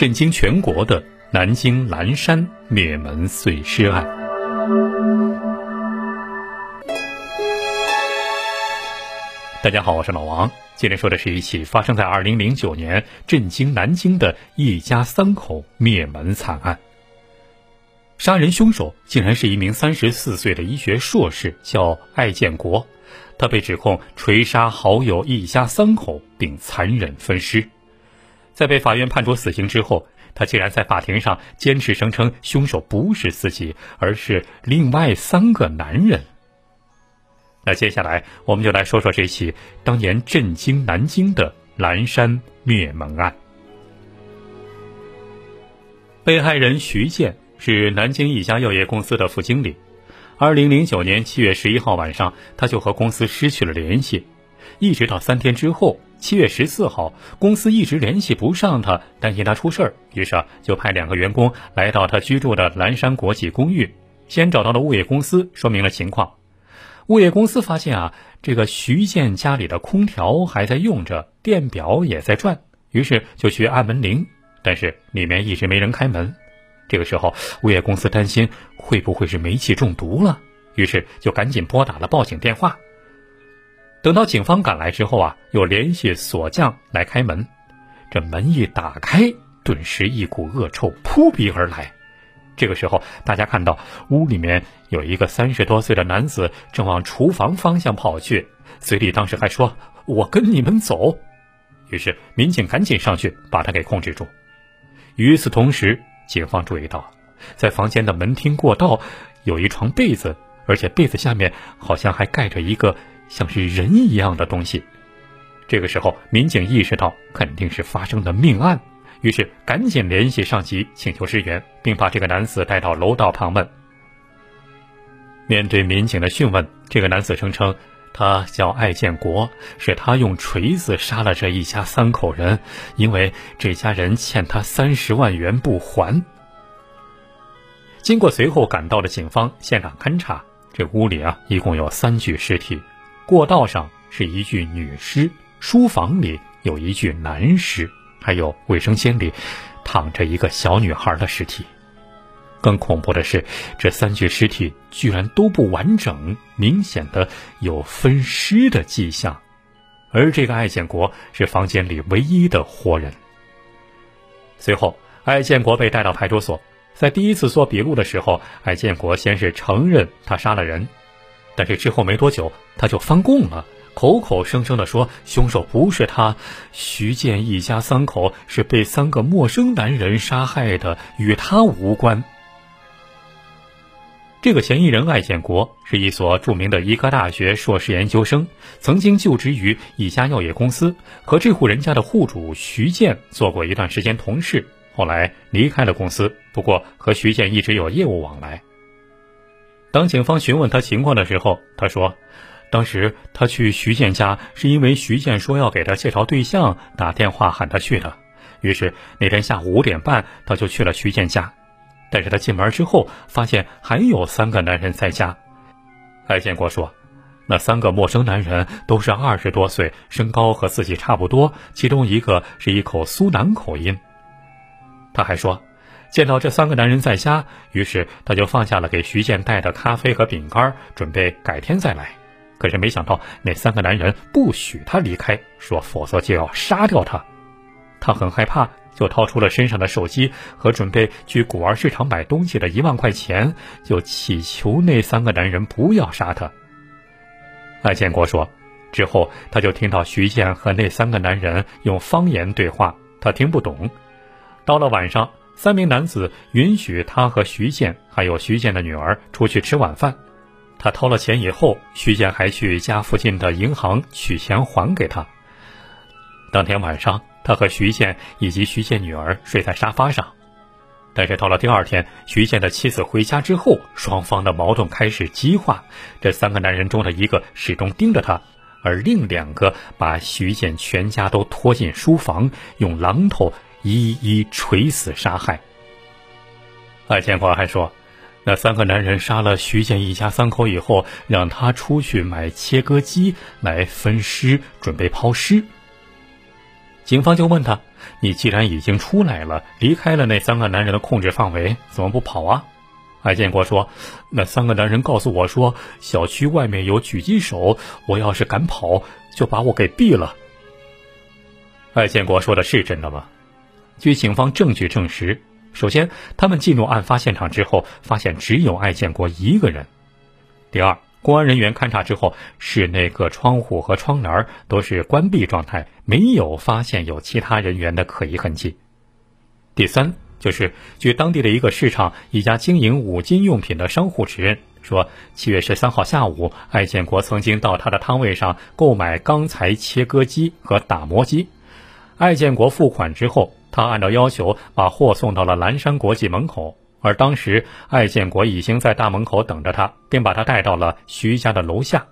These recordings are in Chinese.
震惊全国的南京蓝山灭门碎尸案。大家好，我是老王。今天说的是一起发生在二零零九年震惊南京的一家三口灭门惨案。杀人凶手竟然是一名三十四岁的医学硕士，叫艾建国。他被指控锤杀好友一家三口，并残忍分尸。在被法院判处死刑之后，他竟然在法庭上坚持声称凶手不是自己，而是另外三个男人。那接下来我们就来说说这起当年震惊南京的蓝山灭门案。被害人徐建是南京一家药业公司的副经理。二零零九年七月十一号晚上，他就和公司失去了联系，一直到三天之后，七月十四号，公司一直联系不上他，担心他出事儿，于是啊，就派两个员工来到他居住的蓝山国际公寓，先找到了物业公司，说明了情况。物业公司发现啊，这个徐建家里的空调还在用着，电表也在转，于是就去按门铃，但是里面一直没人开门。这个时候，物业公司担心会不会是煤气中毒了，于是就赶紧拨打了报警电话。等到警方赶来之后啊，又联系锁匠来开门。这门一打开，顿时一股恶臭扑鼻而来。这个时候，大家看到屋里面有一个三十多岁的男子正往厨房方向跑去，嘴里当时还说：“我跟你们走。”于是民警赶紧上去把他给控制住。与此同时，警方注意到，在房间的门厅过道有一床被子，而且被子下面好像还盖着一个像是人一样的东西。这个时候，民警意识到肯定是发生了命案，于是赶紧联系上级请求支援，并把这个男子带到楼道旁问。面对民警的讯问，这个男子声称，他叫艾建国，是他用锤子杀了这一家三口人，因为这家人欠他三十万元不还。经过随后赶到的警方现场勘查，这屋里啊一共有三具尸体，过道上是一具女尸，书房里有一具男尸，还有卫生间里躺着一个小女孩的尸体。更恐怖的是，这三具尸体居然都不完整，明显的有分尸的迹象。而这个艾建国是房间里唯一的活人。随后，艾建国被带到派出所，在第一次做笔录的时候，艾建国先是承认他杀了人，但是之后没多久他就翻供了，口口声声的说凶手不是他，徐建一家三口是被三个陌生男人杀害的，与他无关。这个嫌疑人艾建国是一所著名的医科大学硕士研究生，曾经就职于一家药业公司，和这户人家的户主徐建做过一段时间同事，后来离开了公司。不过和徐建一直有业务往来。当警方询问他情况的时候，他说，当时他去徐建家是因为徐建说要给他介绍对象，打电话喊他去的。于是那天下午五点半，他就去了徐建家。但是他进门之后，发现还有三个男人在家。艾建国说：“那三个陌生男人都是二十多岁，身高和自己差不多，其中一个是一口苏南口音。”他还说，见到这三个男人在家，于是他就放下了给徐建带的咖啡和饼干，准备改天再来。可是没想到，那三个男人不许他离开，说否则就要杀掉他。他很害怕。就掏出了身上的手机和准备去古玩市场买东西的一万块钱，就祈求那三个男人不要杀他。艾建国说，之后他就听到徐建和那三个男人用方言对话，他听不懂。到了晚上，三名男子允许他和徐建还有徐建的女儿出去吃晚饭。他掏了钱以后，徐建还去家附近的银行取钱还给他。当天晚上。他和徐建以及徐建女儿睡在沙发上，但是到了第二天，徐建的妻子回家之后，双方的矛盾开始激化。这三个男人中的一个始终盯着他，而另两个把徐建全家都拖进书房，用榔头一一锤死杀害。艾建华还说，那三个男人杀了徐建一家三口以后，让他出去买切割机来分尸，准备抛尸。警方就问他：“你既然已经出来了，离开了那三个男人的控制范围，怎么不跑啊？”艾建国说：“那三个男人告诉我说，小区外面有狙击手，我要是敢跑，就把我给毙了。”艾建国说的是真的吗？据警方证据证实，首先，他们进入案发现场之后，发现只有艾建国一个人；第二，公安人员勘查之后，室内各窗户和窗帘都是关闭状态，没有发现有其他人员的可疑痕迹；第三。就是据当地的一个市场一家经营五金用品的商户指认说，七月十三号下午，艾建国曾经到他的摊位上购买钢材切割机和打磨机。艾建国付款之后，他按照要求把货送到了蓝山国际门口，而当时艾建国已经在大门口等着他，并把他带到了徐家的楼下。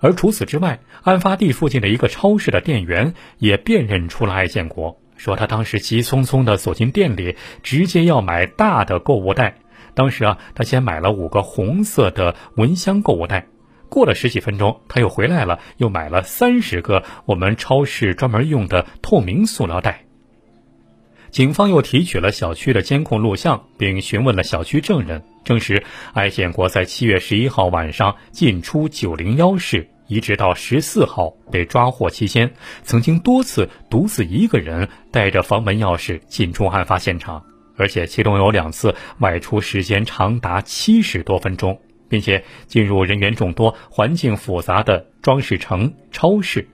而除此之外，案发地附近的一个超市的店员也辨认出了艾建国。说他当时急匆匆地走进店里，直接要买大的购物袋。当时啊，他先买了五个红色的蚊香购物袋。过了十几分钟，他又回来了，又买了三十个我们超市专门用的透明塑料袋。警方又提取了小区的监控录像，并询问了小区证人，证实艾建国在七月十一号晚上进出九零幺室。一直到十四号被抓获期间，曾经多次独自一个人带着房门钥匙进出案发现场，而且其中有两次外出时间长达七十多分钟，并且进入人员众多、环境复杂的装饰城超市。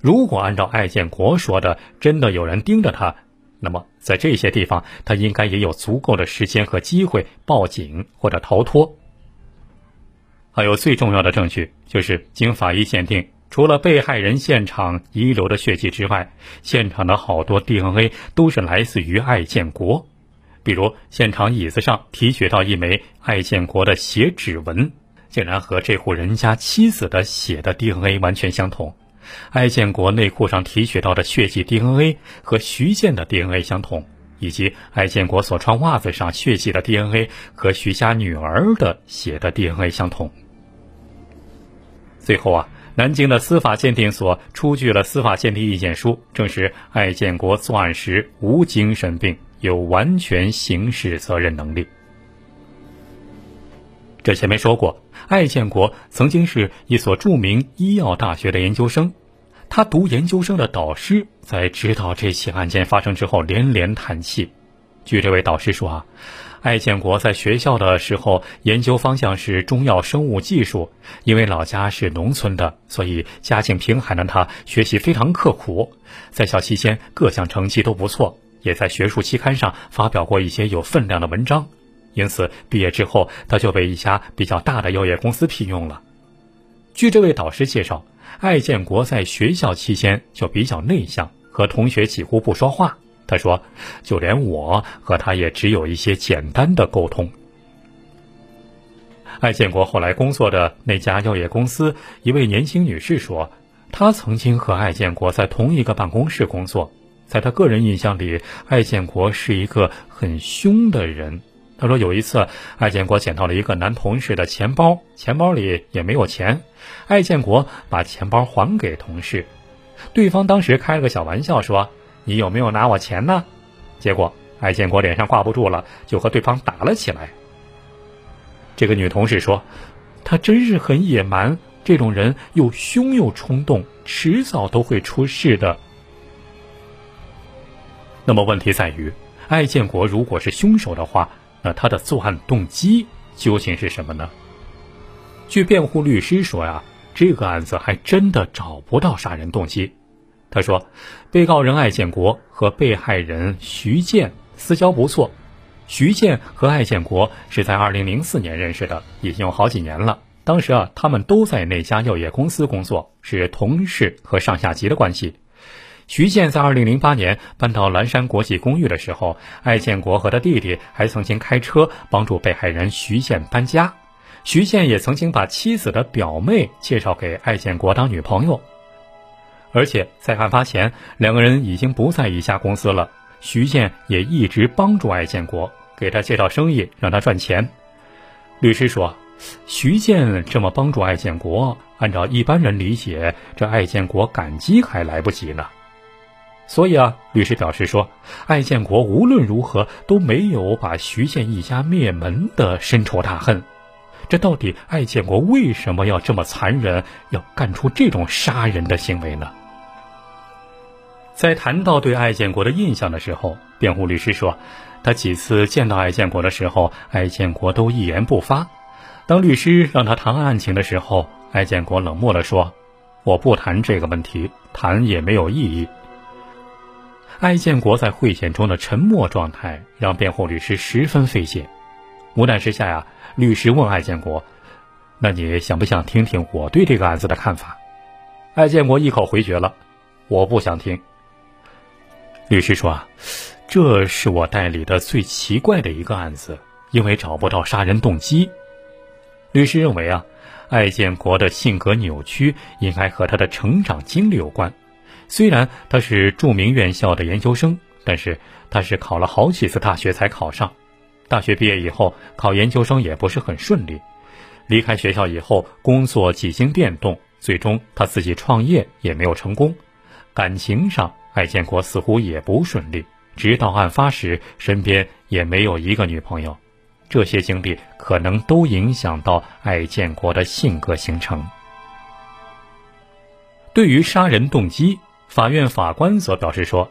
如果按照艾建国说的，真的有人盯着他，那么在这些地方，他应该也有足够的时间和机会报警或者逃脱。还有最重要的证据，就是经法医鉴定，除了被害人现场遗留的血迹之外，现场的好多 DNA 都是来自于艾建国。比如，现场椅子上提取到一枚艾建国的血指纹，竟然和这户人家妻子的血的 DNA 完全相同；艾建国内裤上提取到的血迹 DNA 和徐建的 DNA 相同，以及艾建国所穿袜子上血迹的 DNA 和徐家女儿的血的 DNA 相同。最后啊，南京的司法鉴定所出具了司法鉴定意见书，证实艾建国作案时无精神病，有完全刑事责任能力。这前面说过，艾建国曾经是一所著名医药大学的研究生，他读研究生的导师在知道这起案件发生之后连连叹气。据这位导师说啊。艾建国在学校的时候，研究方向是中药生物技术。因为老家是农村的，所以家境贫寒的他学习非常刻苦。在校期间，各项成绩都不错，也在学术期刊上发表过一些有分量的文章。因此，毕业之后他就被一家比较大的药业公司聘用了。据这位导师介绍，艾建国在学校期间就比较内向，和同学几乎不说话。他说：“就连我和他也只有一些简单的沟通。”艾建国后来工作的那家药业公司一位年轻女士说：“她曾经和艾建国在同一个办公室工作，在她个人印象里，艾建国是一个很凶的人。”他说：“有一次，艾建国捡到了一个男同事的钱包，钱包里也没有钱，艾建国把钱包还给同事，对方当时开了个小玩笑说。”你有没有拿我钱呢？结果艾建国脸上挂不住了，就和对方打了起来。这个女同事说：“他真是很野蛮，这种人又凶又冲动，迟早都会出事的。”那么问题在于，艾建国如果是凶手的话，那他的作案动机究竟是什么呢？据辩护律师说呀，这个案子还真的找不到杀人动机。他说，被告人艾建国和被害人徐建私交不错。徐建和艾建国是在2004年认识的，已经有好几年了。当时啊，他们都在那家药业公司工作，是同事和上下级的关系。徐建在2008年搬到蓝山国际公寓的时候，艾建国和他弟弟还曾经开车帮助被害人徐建搬家。徐建也曾经把妻子的表妹介绍给艾建国当女朋友。而且在案发前，两个人已经不在一家公司了。徐建也一直帮助艾建国，给他介绍生意，让他赚钱。律师说，徐建这么帮助艾建国，按照一般人理解，这艾建国感激还来不及呢。所以啊，律师表示说，艾建国无论如何都没有把徐建一家灭门的深仇大恨。这到底艾建国为什么要这么残忍，要干出这种杀人的行为呢？在谈到对艾建国的印象的时候，辩护律师说，他几次见到艾建国的时候，艾建国都一言不发。当律师让他谈案情的时候，艾建国冷漠地说：“我不谈这个问题，谈也没有意义。”艾建国在会见中的沉默状态让辩护律师十分费解。无奈之下呀，律师问艾建国：“那你想不想听听我对这个案子的看法？”艾建国一口回绝了：“我不想听。”律师说：“啊，这是我代理的最奇怪的一个案子，因为找不到杀人动机。”律师认为啊。艾建国的性格扭曲，应该和他的成长经历有关。虽然他是著名院校的研究生，但是他是考了好几次大学才考上。大学毕业以后，考研究生也不是很顺利。离开学校以后，工作几经变动，最终他自己创业也没有成功。感情上，艾建国似乎也不顺利。直到案发时，身边也没有一个女朋友。这些经历可能都影响到艾建国的性格形成。对于杀人动机，法院法官则表示说，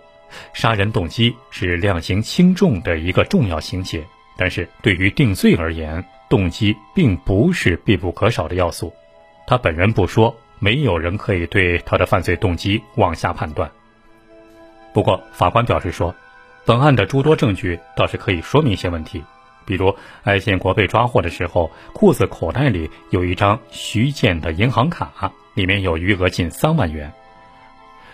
杀人动机是量刑轻重的一个重要情节，但是对于定罪而言，动机并不是必不可少的要素。他本人不说，没有人可以对他的犯罪动机妄下判断。不过，法官表示说，本案的诸多证据倒是可以说明一些问题。比如，艾建国被抓获的时候，裤子口袋里有一张徐建的银行卡，里面有余额近三万元。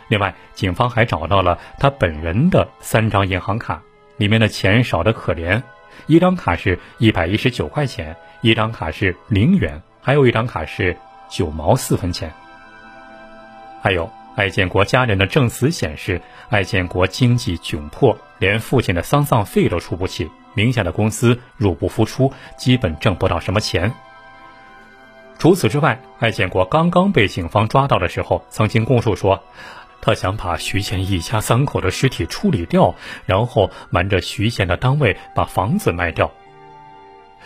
另外，警方还找到了他本人的三张银行卡，里面的钱少得可怜，一张卡是一百一十九块钱，一张卡是零元，还有一张卡是九毛四分钱。还有，艾建国家人的证词显示，艾建国经济窘迫，连父亲的丧葬费都出不起。名下的公司入不敷出，基本挣不到什么钱。除此之外，艾建国刚刚被警方抓到的时候，曾经供述说，他想把徐建一家三口的尸体处理掉，然后瞒着徐建的单位把房子卖掉。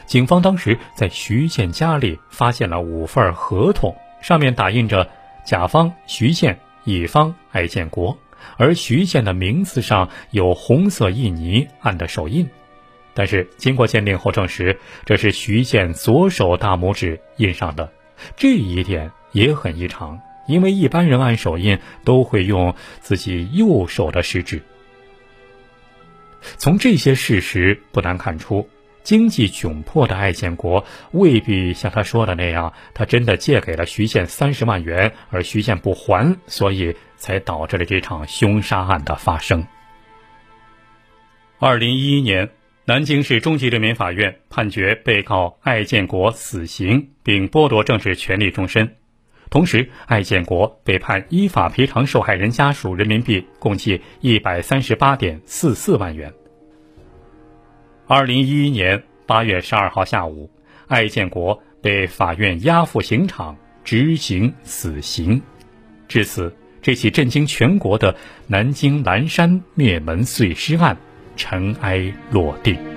警方当时在徐建家里发现了五份合同，上面打印着甲方徐建、乙方艾建国，而徐建的名字上有红色印泥按的手印。但是经过鉴定后证实，这是徐建左手大拇指印上的，这一点也很异常，因为一般人按手印都会用自己右手的食指。从这些事实不难看出，经济窘迫的艾建国未必像他说的那样，他真的借给了徐建三十万元，而徐建不还，所以才导致了这场凶杀案的发生。二零一一年。南京市中级人民法院判决被告艾建国死刑，并剥夺政治权利终身。同时，艾建国被判依法赔偿受害人家属人民币共计一百三十八点四四万元。二零一一年八月十二号下午，艾建国被法院押赴刑场执行死刑。至此，这起震惊全国的南京蓝山灭门碎尸案。尘埃落定。